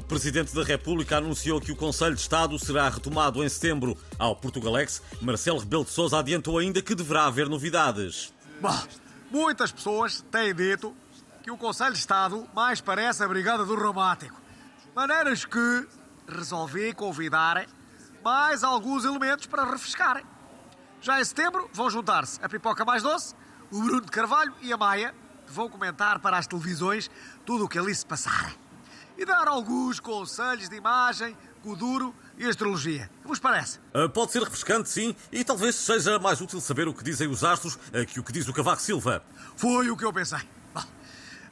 Presidente da República anunciou que o Conselho de Estado será retomado em setembro. Ao Portugalex, Marcelo Rebelo de Sousa adiantou ainda que deverá haver novidades. Bom, muitas pessoas têm dito que o Conselho de Estado mais parece a Brigada do Romântico. Maneiras que resolvi convidar mais alguns elementos para refrescarem. Já em setembro vão juntar-se a Pipoca Mais Doce, o Bruno de Carvalho e a Maia, que vão comentar para as televisões tudo o que ali se passar. E dar alguns conselhos de imagem, Kuduro e astrologia. Que vos parece? Uh, pode ser refrescante, sim, e talvez seja mais útil saber o que dizem os astros uh, que o que diz o Cavaco Silva. Foi o que eu pensei. Bom,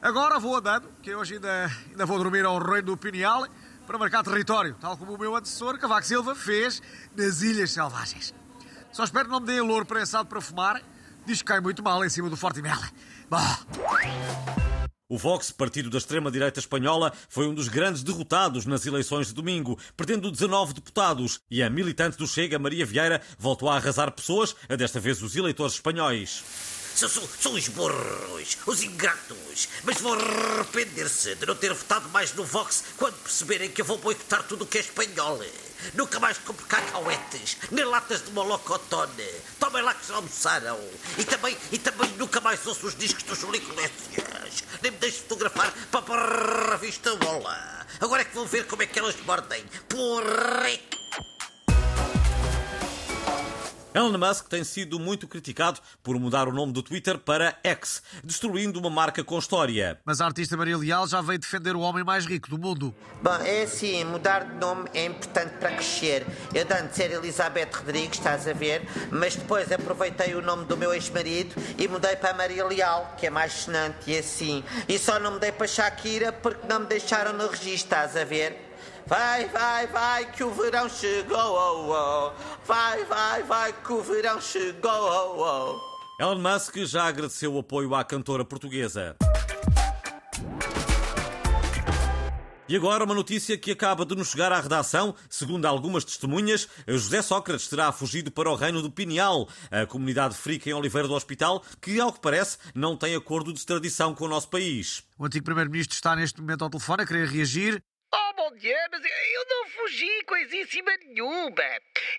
agora vou andando, que hoje ainda, ainda vou dormir ao reino do Pineal para marcar território, tal como o meu antecessor, Cavaco Silva, fez nas Ilhas Selvagens. Só espero que não me deem louro prensado para fumar. Diz que cai muito mal em cima do Forte Mela. O Vox, partido da extrema-direita espanhola, foi um dos grandes derrotados nas eleições de domingo, perdendo 19 deputados. E a militante do Chega, Maria Vieira, voltou a arrasar pessoas, desta vez os eleitores espanhóis. São, são, os burros, os ingratos, mas vão arrepender-se de não ter votado mais no Vox quando perceberem que eu vou boicotar tudo o que é espanhol. Nunca mais compro cacauetes, nem latas de molocotone. Tomem lá que já almoçaram. E também, e também nunca mais ouço os discos dos Júlio Iglesias. Nem me deixo fotografar para a revista Bola. Agora é que vão ver como é que elas mordem. Porra! Elon Musk tem sido muito criticado por mudar o nome do Twitter para X, destruindo uma marca com história. Mas a artista Maria Leal já veio defender o homem mais rico do mundo. Bom, é assim, mudar de nome é importante para crescer. Eu de antes era Elizabeth Rodrigues, estás a ver, mas depois aproveitei o nome do meu ex-marido e mudei para Maria Leal, que é mais sonante e assim. E só não mudei para Shakira porque não me deixaram no registro, estás a ver? Vai, vai, vai, que o verão chegou. Oh, oh. Vai, vai, vai, que o verão chegou. Oh, oh. Elon Musk já agradeceu o apoio à cantora portuguesa. E agora uma notícia que acaba de nos chegar à redação. Segundo algumas testemunhas, José Sócrates terá fugido para o reino do Pineal, a comunidade frica em Oliveira do Hospital, que, ao que parece, não tem acordo de extradição com o nosso país. O antigo primeiro-ministro está neste momento ao telefone a querer reagir. Mas eu não fugi coisíssima nenhuma.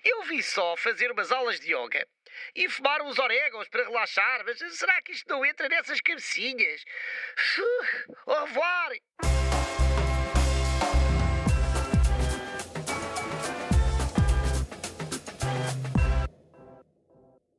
Eu vi só fazer umas aulas de yoga e fumar uns orégãos para relaxar, mas será que isto não entra nessas cabecinhas? Au revoir!